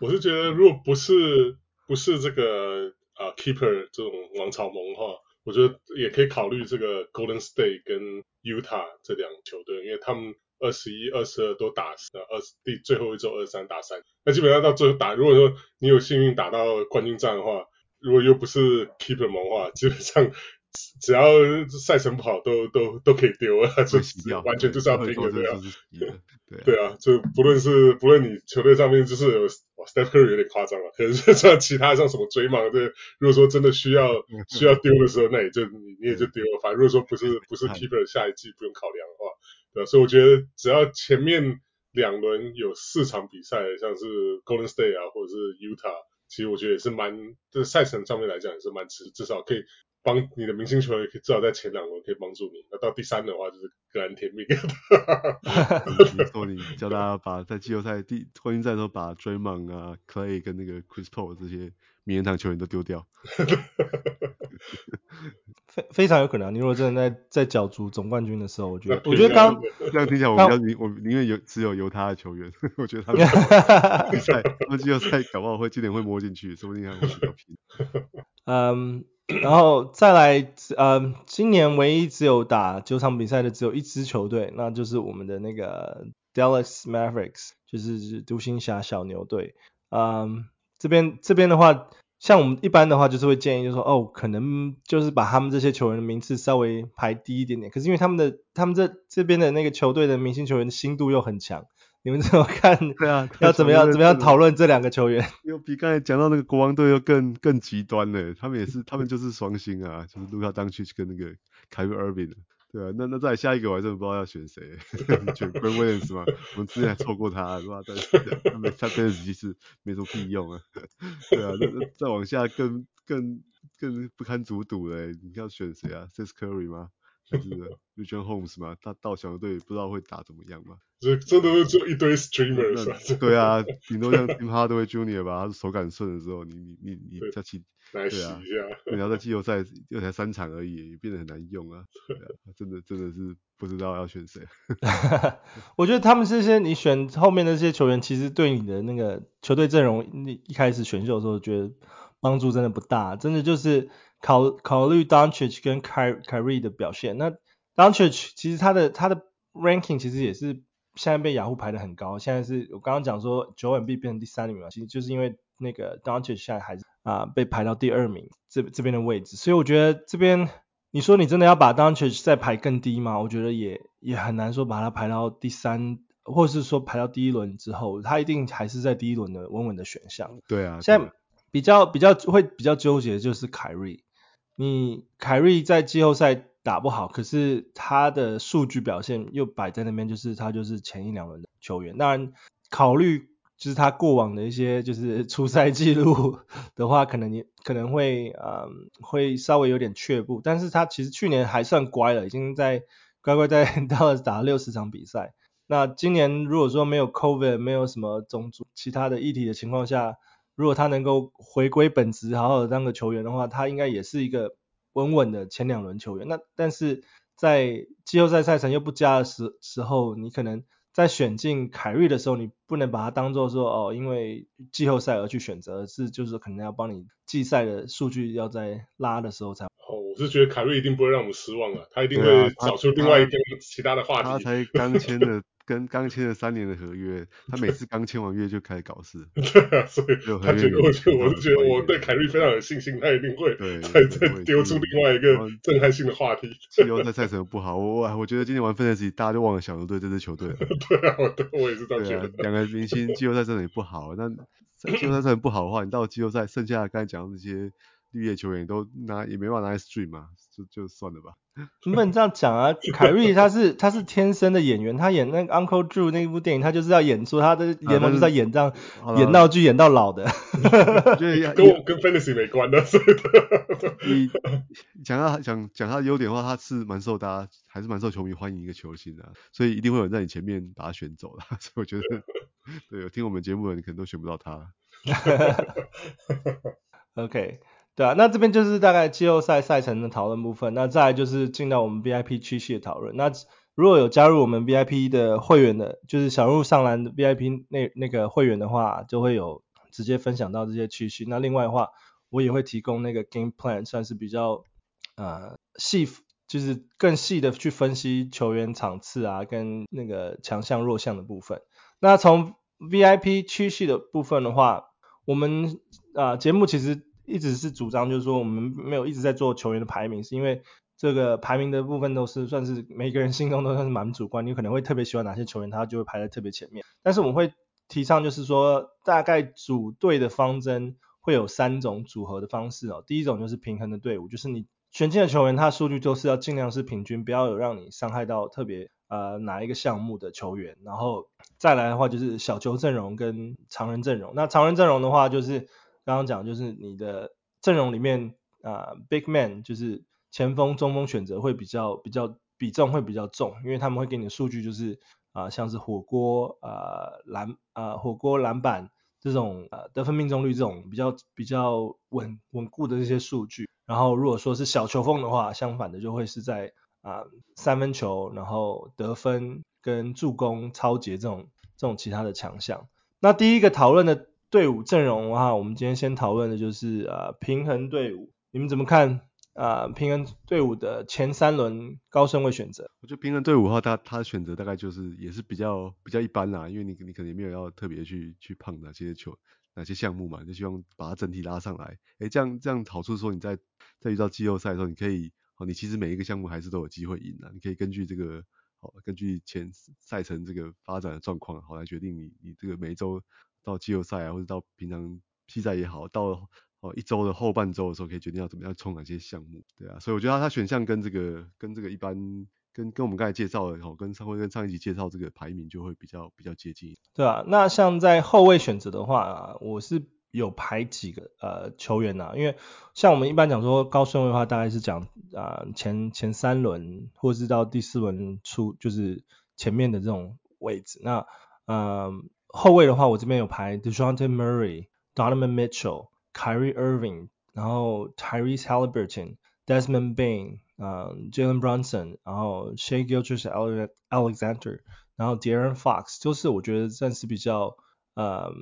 我是觉得如果不是不是这个。啊、uh,，Keeper 这种王朝盟的话，我觉得也可以考虑这个 Golden State 跟 Utah 这两球队，因为他们二十一、二十二都打二十第最后一周二三打三，那基本上到最后打，如果说你有幸运打到冠军战的话，如果又不是 Keeper 盟的话，基本上 只要赛程不好都都都可以丢啊，就完全就是要拼的对啊。对啊，就不论是不论你球队上面就是有。哇，Steph Curry 有点夸张了，可是 像其他像什么追梦这个，如果说真的需要需要丢的时候，那也就你你也就丢了。反正如果说不是不是 Keeper 下一季不用考量的话，对，所以我觉得只要前面两轮有四场比赛，像是 Golden State 啊或者是 Utah，其实我觉得也是蛮，这个赛程上面来讲也是蛮值，至少可以。帮你的明星球员可以至少在前两轮可以帮助你，那到第三的话就是个人甜蜜。你说你叫大家把在季后赛第冠军赛的时候把 Draymond 啊、Clay 跟那个 Chris Paul 这些名人堂球员都丢掉。非非常有可能，你如果真的在在角逐总冠军的时候，我觉得我觉得刚这样听起来我比较宁我宁愿有只有犹他的球员，我觉得他们季后赛搞不好会今年会摸进去，说不定还会 比较拼。嗯。然后再来，呃，今年唯一只有打九场比赛的只有一支球队，那就是我们的那个 Dallas Mavericks，就是独行侠小牛队。嗯，这边这边的话，像我们一般的话，就是会建议就是说，哦，可能就是把他们这些球员的名次稍微排低一点点。可是因为他们的他们这这边的那个球队的明星球员的心度又很强。你们怎么看？对啊，要怎么样怎么样讨论这两个球员？又比刚才讲到那个国王队又更更极端呢。他们也是，他们就是双星啊，就是卢卡当去跟那个凯瑞尔宾。对啊，那那再下一个我还真的不知道要选谁，选 Grant Williams 吗？我们之前还错过他，是吧？但是他没他这其实没什么屁用啊。对啊，那那再往下更更更不堪卒赌嘞。你要选谁啊？Seth Curry 吗？就是 Richaun Holmes 嘛，他到小牛队不知道会打怎么样嘛。这真的是就一堆 streamers。对啊，顶多像 Tim Hardaway Junior 吧，他手感顺的时候，你你你你再去，对啊，你要在季后赛又才三场而已，也变得很难用啊。对啊，真的真的是不知道要选谁。我觉得他们这些你选后面的这些球员，其实对你的那个球队阵容，你一开始选秀的时候觉得帮助真的不大，真的就是。考考虑 Doncic 跟 Kyrie 的表现，那 Doncic 其实他的他的 ranking 其实也是现在被雅虎排的很高，现在是我刚刚讲说九 M B 变成第三名嘛，其实就是因为那个 Doncic 现在还是啊、呃、被排到第二名这这边的位置，所以我觉得这边你说你真的要把 Doncic 再排更低吗？我觉得也也很难说把它排到第三，或者是说排到第一轮之后，他一定还是在第一轮的稳稳的选项。对啊，现在比较比较会比较纠结的就是凯瑞。你凯瑞在季后赛打不好，可是他的数据表现又摆在那边，就是他就是前一两轮的球员。当然，考虑就是他过往的一些就是出赛记录 的话，可能你可能会嗯会稍微有点却步。但是他其实去年还算乖了，已经在乖乖在 Dallas 打了六十场比赛。那今年如果说没有 COVID，没有什么种族其他的议题的情况下，如果他能够回归本职，好好的当个球员的话，他应该也是一个稳稳的前两轮球员。那但是在季后赛赛程又不佳的时时候，你可能在选进凯瑞的时候，你不能把它当做说哦，因为季后赛而去选择，是就是可能要帮你季赛的数据要在拉的时候才。哦，我是觉得凯瑞一定不会让我们失望啊，他一定会找出另外一个其他的话题。他，他才刚签的。跟刚签了三年的合约，他每次刚签完约就开始搞事。对啊，所以他觉得，我觉得我是觉得我对凯瑞非常有信心，他一定会再再丢出另外一个震撼性的话题。季后赛赛程不好，我我觉得今天玩 Fantasy 大家就忘了小牛队这支球队了。对啊，我我也是这样觉得。两个明星季后赛赛程也不好，那季后赛赛程不好的话，你到季后赛剩下的刚才讲的那些绿叶球员都拿也没办法拿来 stream 嘛，就就算了吧。你不能这样讲啊！凯瑞他是他是天生的演员，他演那个 Uncle Drew 那部电影，他就是要演出他的联盟就是要演这样、啊、演闹剧演到老的。跟我跟 Fantasy 没关的，所以你讲他讲讲他的优点的话，他是蛮受大家还是蛮受球迷欢迎一个球星的、啊，所以一定会有人在你前面把他选走了。所以我觉得，对，有听我们节目的人你可能都选不到他。OK。对啊，那这边就是大概季后赛赛程的讨论部分。那再就是进到我们 VIP 区系的讨论。那如果有加入我们 VIP 的会员的，就是小入上篮的 VIP 那那个会员的话，就会有直接分享到这些区系。那另外的话，我也会提供那个 Game Plan，算是比较呃细，就是更细的去分析球员场次啊，跟那个强项弱项的部分。那从 VIP 区系的部分的话，我们啊、节目其实。一直是主张，就是说我们没有一直在做球员的排名，是因为这个排名的部分都是算是每个人心中都算是蛮主观，你可能会特别喜欢哪些球员，他就会排在特别前面。但是我们会提倡，就是说大概组队的方针会有三种组合的方式哦。第一种就是平衡的队伍，就是你选进的球员，他数据都是要尽量是平均，不要有让你伤害到特别呃哪一个项目的球员。然后再来的话就是小球阵容跟常人阵容。那常人阵容的话就是。刚刚讲就是你的阵容里面啊、，big man 就是前锋、中锋选择会比较比较比重会比较重，因为他们会给你的数据就是啊、像是火锅啊、呃、篮啊、火锅篮板这种呃得分命中率这种比较比较稳稳固的这些数据。然后如果说是小球风的话，相反的就会是在啊、三分球，然后得分跟助攻、抄截这种这种其他的强项。那第一个讨论的。队伍阵容的话，我们今天先讨论的就是啊平衡队伍。你们怎么看？呃，平衡队伍的前三轮高顺位选择，我觉得平衡队伍的话，他他选择大概就是也是比较比较一般啦，因为你你可能也没有要特别去去碰哪些球哪些项目嘛，就希望把它整体拉上来。诶，这样这样好处是说你在在遇到季后赛的时候，你可以哦，你其实每一个项目还是都有机会赢的，你可以根据这个哦，根据前赛程这个发展的状况，好来决定你你这个每一周到季后赛啊，或者到平常比赛也好到。哦，一周的后半周的时候可以决定要怎么样冲哪些项目，对啊，所以我觉得他选项跟这个跟这个一般跟跟我们刚才介绍的哦，跟上会跟上一集介绍这个排名就会比较比较接近。对啊，那像在后卫选择的话啊，我是有排几个呃球员呐、啊，因为像我们一般讲说高顺位的话，大概是讲啊、前前三轮或是到第四轮出就是前面的这种位置。那呃后卫的话，我这边有排 Dejounte Murray、Donovan Mitchell。Kyrie Irving，然后 Tyrese Halliburton、Desmond Bane，呃，Jalen Brunson，然后 Shay Gilgeous-Alexander，然后 De'Aaron Fox，就是我觉得算是比较呃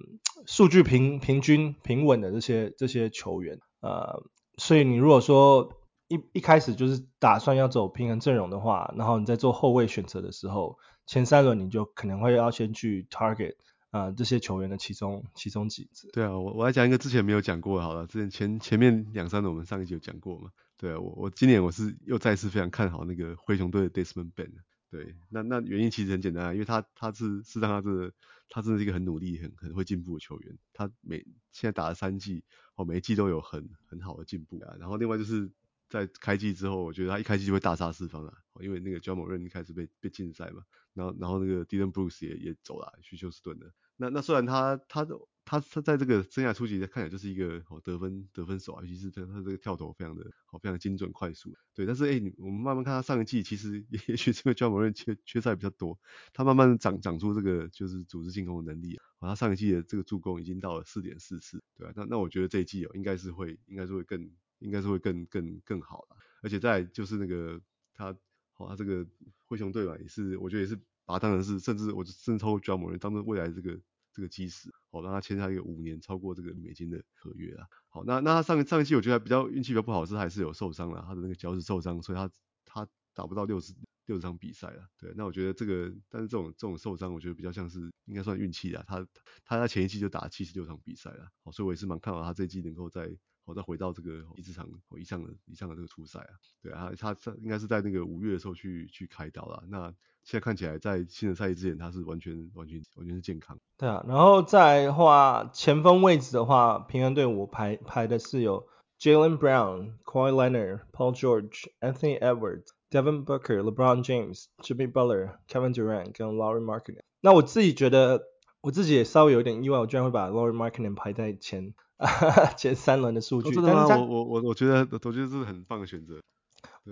数据平平均平稳的这些这些球员，呃，所以你如果说一一开始就是打算要走平衡阵容的话，然后你在做后卫选择的时候，前三轮你就可能会要先去 target。啊、这些球员的其中其中几支。对啊，我我来讲一个之前没有讲过的，好了，之前前前面两三轮我们上一集有讲过嘛。对啊，我我今年我是又再次非常看好那个灰熊队的 Desmond Bane。对，那那原因其实很简单啊，因为他他是是让他这个他真的是一个很努力、很很会进步的球员。他每现在打了三季，哦，每一季都有很很好的进步啊。然后另外就是在开季之后，我觉得他一开季就会大杀四方了，因为那个 Ja Morant 一开始被被禁赛嘛。然后，然后那个 Dillon Brooks 也也走了，去休斯顿了。那那虽然他他他他在这个生涯初期看起来就是一个好得分得分手啊，尤其是他他这个跳投非常的好，非常精准快速。对，但是哎，我们慢慢看他上一季，其实也许这个 Ja m a 缺缺赛比较多，他慢慢长长出这个就是组织进攻的能力啊。他上一季的这个助攻已经到了四点四次，对吧？那那我觉得这一季哦，应该是会应该是会更应该是会更更更好了。而且再就是那个他。好，他这个灰熊队吧，也是我觉得也是把他当成是，甚至我甚至超过 Ja Morant 当做未来这个这个基石，好让他签下一个五年超过这个美金的合约啊。好，那那他上上一季我觉得比较运气比较不好的是还是有受伤了，他的那个脚趾受伤，所以他他打不到六十六十场比赛了。对，那我觉得这个，但是这种这种受伤，我觉得比较像是应该算运气啊。他他在前一季就打七十六场比赛了，好，所以我也是蛮看好他这一季能够在。我再回到这个一至场以上的以上的这个初赛啊，对啊，他他应该是在那个五月的时候去去开刀了。那现在看起来在新的赛季之前，他是完全完全完全是健康。对啊，然后再话，前锋位置的话，平安队伍排排的是有 Jalen Brown、Kawhi Leonard、Paul George、Anthony Edwards、Devin Booker、LeBron James、Jimmy Butler、Kevin Durant 跟 Laurie Markkanen。那我自己觉得，我自己也稍微有点意外，我居然会把 Laurie Markkanen 排在前。前三轮的数据，哦、但是我我我我觉得我觉得这是很棒的选择。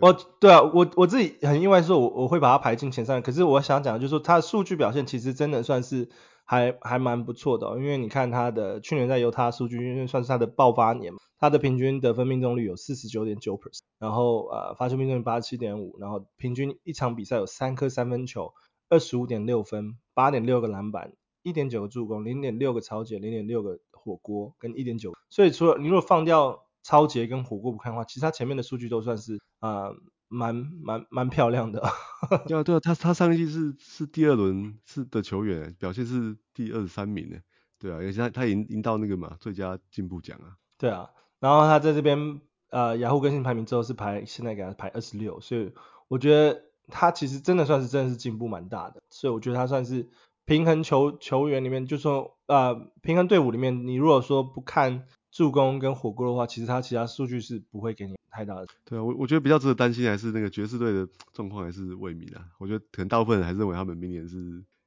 我对啊，我我自己很意外说，我我会把它排进前三。可是我想讲的就是说，他的数据表现其实真的算是还还蛮不错的，哦，因为你看他的去年在犹他数据，因为算是他的爆发年，他的平均得分命中率有四十九点九 percent，然后呃罚球命中率八十七点五，然后平均一场比赛有三颗三分球，二十五点六分，八点六个篮板。一点九个助攻，零点六个抄截，零点六个火锅，跟一点九。所以除了你如果放掉超杰跟火锅不看的话，其实他前面的数据都算是啊蛮蛮蛮漂亮的。对 啊对啊，他他上一季是是第二轮是的球员，表现是第二十三名呢。对啊，而且他他已经赢到那个嘛最佳进步奖啊。对啊，然后他在这边呃雅虎更新排名之后是排现在给他排二十六，所以我觉得他其实真的算是真的是进步蛮大的，所以我觉得他算是。平衡球球员里面，就说呃，平衡队伍里面，你如果说不看助攻跟火锅的话，其实他其他数据是不会给你太大的。对啊，我我觉得比较值得担心还是那个爵士队的状况还是未明啊。我觉得可能大部分人还是认为他们明年是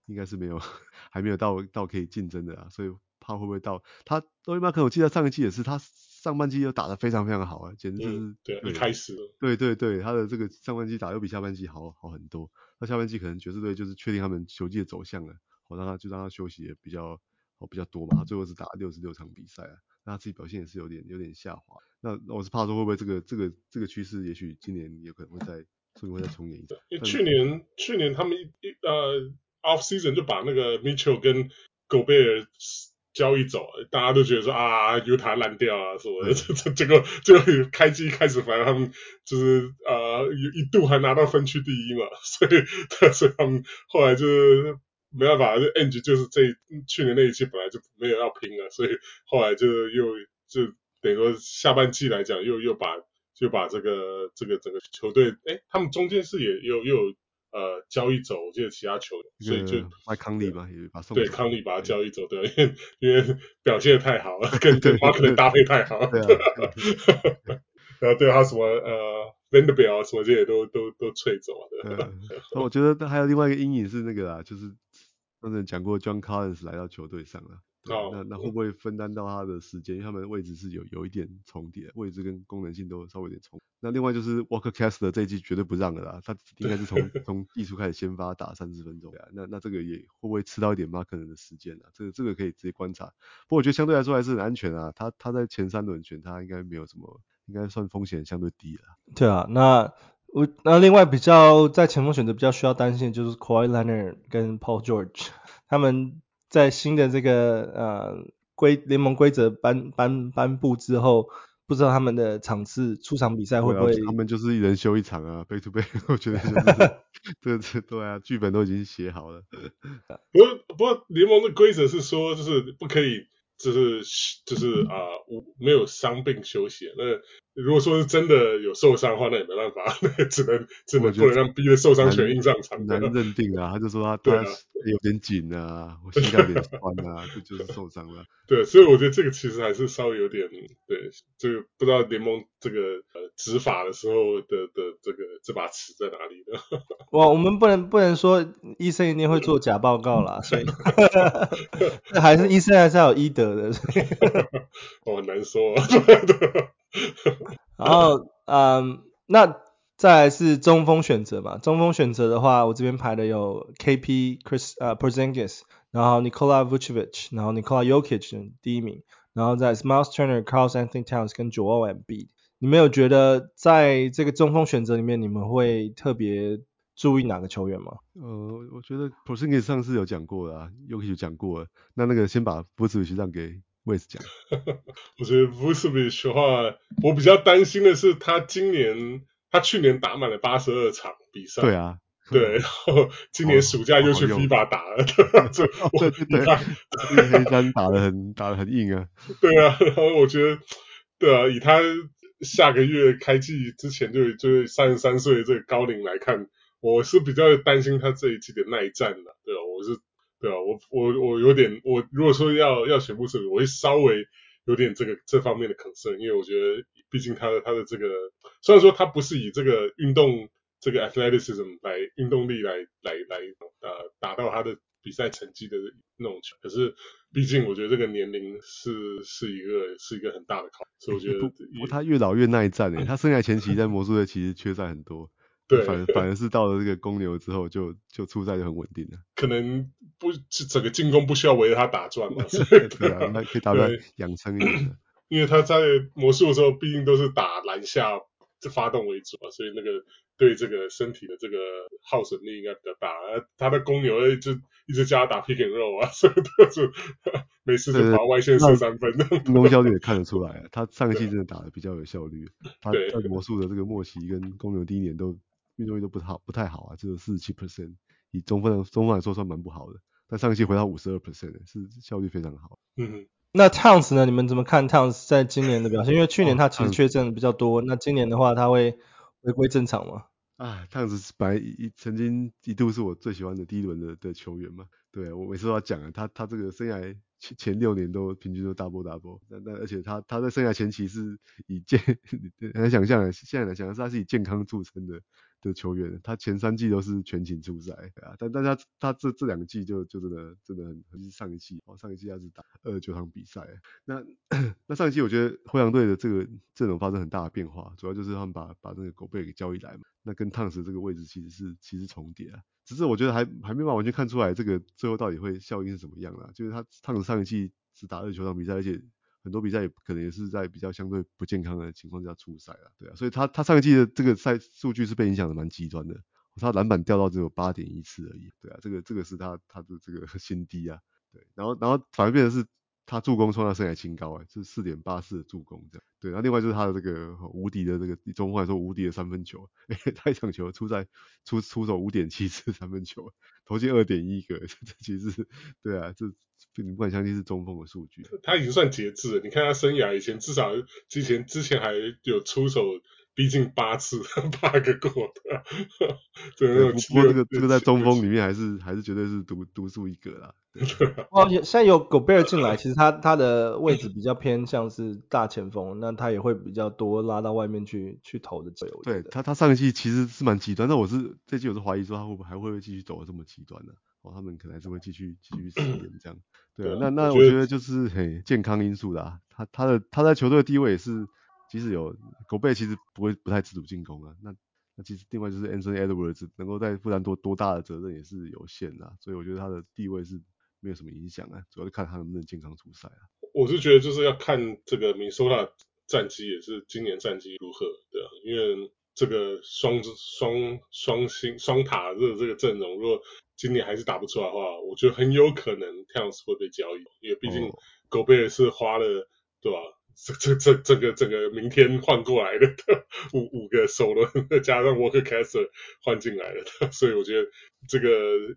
应该是没有 还没有到到可以竞争的啊，所以怕会不会到他。多利马可我记得上一季也是他上半季又打得非常非常好啊，简直就是、嗯、对，对一开始了对对对，他的这个上半季打又比下半季好好很多。那下半季可能爵士队就是确定他们球季的走向了。我让他就让他休息也比较哦比较多嘛，他最后是打了六十六场比赛啊，那他自己表现也是有点有点下滑。那我是怕说会不会这个这个这个趋势，也许今年有可能会再说不定会再重演一为去年去年他们一呃 off season 就把那个 Mitchell 跟 Gobert 交易走，大家都觉得说啊，犹他烂掉啊什么的，这这这个最后开机开始，反正他们就是呃一度还拿到分区第一嘛，所以 所以他们后来就是没办法，就 Ainge 就是这去年那一季本来就没有要拼了，所以后来就又就等于说下半季来讲，又又把就把这个这个整个球队，哎，他们中间是也又又有。呃，交易走，我记得其他球员，所以就麦康利嘛，也把送对康利把他交易走，对，因 为因为表现的太好了，跟跟马可能搭配太好，对啊，然后对他什么呃 Vanderbilt 什么这些都都都吹走了，对。那我觉得还有另外一个阴影是那个啊，就是刚才讲过 John Collins 来到球队上了。哦，那那会不会分担到他的时间？因为他们的位置是有有一点重叠，位置跟功能性都稍微有点重。那另外就是 Walker Kessler 这一季绝对不让的啦，他应该是从 从季初开始先发打三十分钟啊。那那这个也会不会吃到一点 Markkanen 的时间啊？这个这个可以直接观察。不过我觉得相对来说还是很安全啊。他他在前三轮选他应该没有什么，应该算风险相对低了。对啊，那我那另外比较在前锋选择比较需要担心的就是 Kawhi Leonard 跟 Paul George 他们在新的这个呃。规联盟规则颁颁颁布之后，不知道他们的场次出场比赛会不会？他们就是一人休一场啊，back to back，我觉得就是 这这对啊，剧本都已经写好了。不过不过联盟的规则是说，就是不可以。就是就是啊，无、呃、没有伤病休息。那如果说是真的有受伤的话，那也没办法，那只能只能不能让 B 的受伤权硬上场。难认定啊，他就说他他有点紧啊，我膝盖有点酸啊，就就是受伤了。对，所以我觉得这个其实还是稍微有点对，这个不知道联盟这个呃执法的时候的的这个这把尺在哪里呢？哇，我们不能不能说医生一定会做假报告啦，所以还是医生还是要有医德的。我很难说。然后，嗯，那再来是中锋选择嘛？中锋选择的话，我这边排的有 KP Chris 呃 Porzingis，然后 Nikola Vucevic，然后 Nikola Jokic 第一名，然后再是 Miles Turner、Karl Anthony Towns 跟 Joel Embiid。你们有觉得在这个中锋选择里面，你们会特别注意哪个球员吗？呃，我觉得 Porzingis 上次有讲过了啊，Jokic 讲过了。那那个先把 Vucevic 让给 Wes 讲。我觉得 Vucevic 的话，我比较担心的是他今年，他去年打满了八十二场比赛。对啊。对，然后今年暑假又去 FIBA 打了。对对对。这个黑山打的很打的很硬啊。对啊，然后我觉得，对啊，以他下个月开季之前就就三十三岁的这个高龄来看。我是比较担心他这一季的耐战的，对吧？我是，对啊？我我我有点，我如果说要要选布什，我会稍微有点这个这方面的 concern，因为我觉得，毕竟他的他的这个，虽然说他不是以这个运动这个 athleticism 来运动力来来来呃达到他的比赛成绩的那种球，可是毕竟我觉得这个年龄是是一个是一个很大的考验，所以我觉得不，不他越老越耐战诶，他生涯前期在魔术队其实缺赛很多。对，反 反而是到了这个公牛之后就，就就出赛就很稳定了。可能不是整个进攻不需要围着他打转嘛？对啊，那可以打在养生一点的。因为他在魔术的时候，毕竟都是打篮下就发动为主嘛，所以那个对这个身体的这个耗损力应该比较大。他的公牛就一直叫他打 pick and roll 啊，所以他就每次就跑外线射三分。进攻效率也看得出来，他上个季真的打的比较有效率。他在魔术的这个末期跟公牛第一年都。命中率都不好，不太好啊，只有四十七 percent，以中锋中锋来说算蛮不好的。但上一期回到五十二 percent，是效率非常好。嗯哼，那 Towns 呢？你们怎么看 Towns 在今年的表现？因为去年他其实确诊比较多，哦、那今年的话他会回归正常吗？啊，Towns 本来一曾经一度是我最喜欢的第一轮的的球员嘛。对，我每次都要讲啊，他他这个生涯前前六年都平均都 double double，那那而且他他在生涯前期是以健 很难想象，现在来讲是他是以健康著称的。的球员，他前三季都是全勤出赛，对啊，但但他他这这两季就就真的真的很，很是上一季哦，上一季他是打二十九场比赛，那 那上一季我觉得灰狼队的这个阵容发生很大的变化，主要就是他们把把那个狗贝给交易来嘛，那跟烫石这个位置其实是其实重叠啊，只是我觉得还还没办法完全看出来这个最后到底会效应是怎么样啦，就是他烫石上一季只打二十九场比赛，而且。很多比赛也可能也是在比较相对不健康的情况下出赛了，对啊，所以他他上一季的这个赛数据是被影响的蛮极端的，他篮板掉到只有八点一次而已，对啊，这个这个是他他的这个 新低啊，对，然后然后反而变成是他助攻创下生涯新高，哎，是四点八四的助攻这样。对，然后另外就是他的这个无敌的这个中锋来说无敌的三分球，哎，他一场球出在出出手五点七次三分球，投进二点一个，这其实是对啊，这你不敢相信是中锋的数据。他已经算节制了，你看他生涯以前至少之前之前还有出手。逼近八次，八个过的，对，不过这个这个在中锋里面还是还是绝对是独独树一格啦。哦，现在有 Gobert 进来，其实他他的位置比较偏向是大前锋，那他也会比较多拉到外面去去投的队友。对他他上一季其实是蛮极端，但我是这季我是怀疑说他会不会还会不会继续走的这么极端呢？哦，他们可能还是会继续继续试验这样。对啊，那那我觉得就是嘿健康因素啦，他他的他在球队的地位也是。即使有狗贝，其实不会不太自主进攻啊。那那其实另外就是 Anthony Edwards 能够在负担多多大的责任也是有限的，所以我觉得他的地位是没有什么影响啊。主要是看他能不能健康出赛啊。我是觉得就是要看这个明尼苏达战绩也是今年战绩如何，对啊，因为这个双双双星双塔的这个阵容，如果今年还是打不出来的话，我觉得很有可能 Towns 会被交易，因为毕竟狗贝是花了对吧？这这这整个整个明天换过来的 五五个首轮，加上 Walker Kessler 换进来的，所以我觉得这个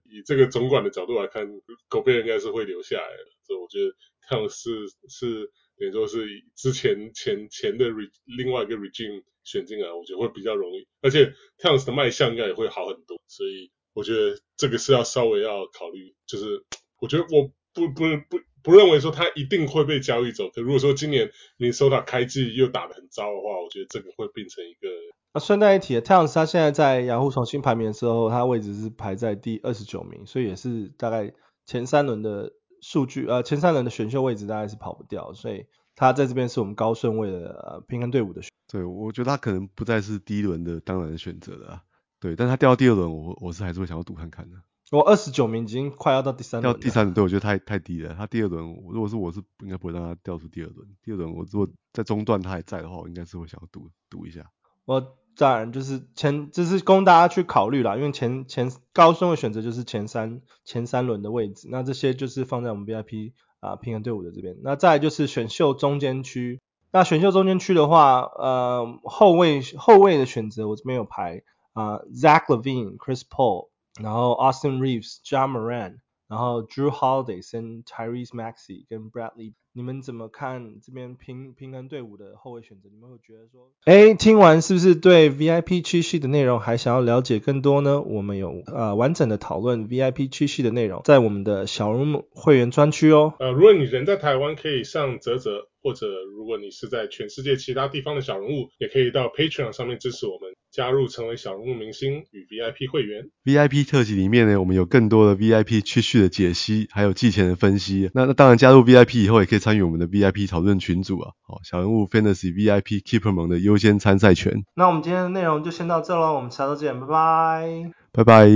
以这个总管的角度来看，狗贝应该是会留下来的。所以我觉得他们是是等于说是之前前前的 re, 另外一个 regime 选进来，我觉得会比较容易，而且 Towns 的卖相应该也会好很多。所以我觉得这个是要稍微要考虑，就是我觉得我不不不。不不认为说他一定会被交易走，可如果说今年明尼苏达开季又打得很糟的话，我觉得这个会变成一个。那顺带一提，Towns 他现在在雅虎重新排名的时候，他位置是排在第二十九名，所以也是大概前三轮的数据，呃，前三轮的选秀位置大概是跑不掉，所以他在这边是我们高顺位的呃平衡队伍的选。对，我觉得他可能不再是第一轮的当然的选择了啊，对，但他掉到第二轮，我我是还是会想要赌看看的。我二十九名已经快要到第三轮，到第三轮，对，我觉得太太低了。他第二轮，如果是我是应该不会让他掉出第二轮。第二轮我如果在中段他还在的话，我应该是会想要赌赌一下。我当然就是前，这是供大家去考虑啦，因为前前高顺位选择就是前三前三轮的位置，那这些就是放在我们 VIP 啊平衡队伍的这边。那再来就是选秀中间区，那选秀中间区的话，呃后卫后卫的选择我这边有排啊、呃、Zach LaVine、Chris Paul。然后 Austin Reeves、Ja Morant，然后 Jrue Holiday 跟 Tyrese Maxey 跟 Bradley， 你们怎么看这边平平衡队伍的后卫选择？你们会觉得说，哎，听完是不是对 VIP 区系的内容还想要了解更多呢？我们有呃完整的讨论 VIP 区系的内容，在我们的小人物会员专区哦。呃，如果你人在台湾，可以上泽泽，或者如果你是在全世界其他地方的小人物，也可以到 Patreon 上面支持我们。加入成为小人物明星与 VIP 会员，VIP 特辑里面呢，我们有更多的 VIP 趋势的解析，还有季前的分析。那那当然加入 VIP 以后，也可以参与我们的 VIP 讨论群组啊。好，小人物 Fantasy VIP Keeper 盟的优先参赛权。那我们今天的内容就先到这喽，我们下周见，拜拜，拜拜，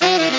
拜。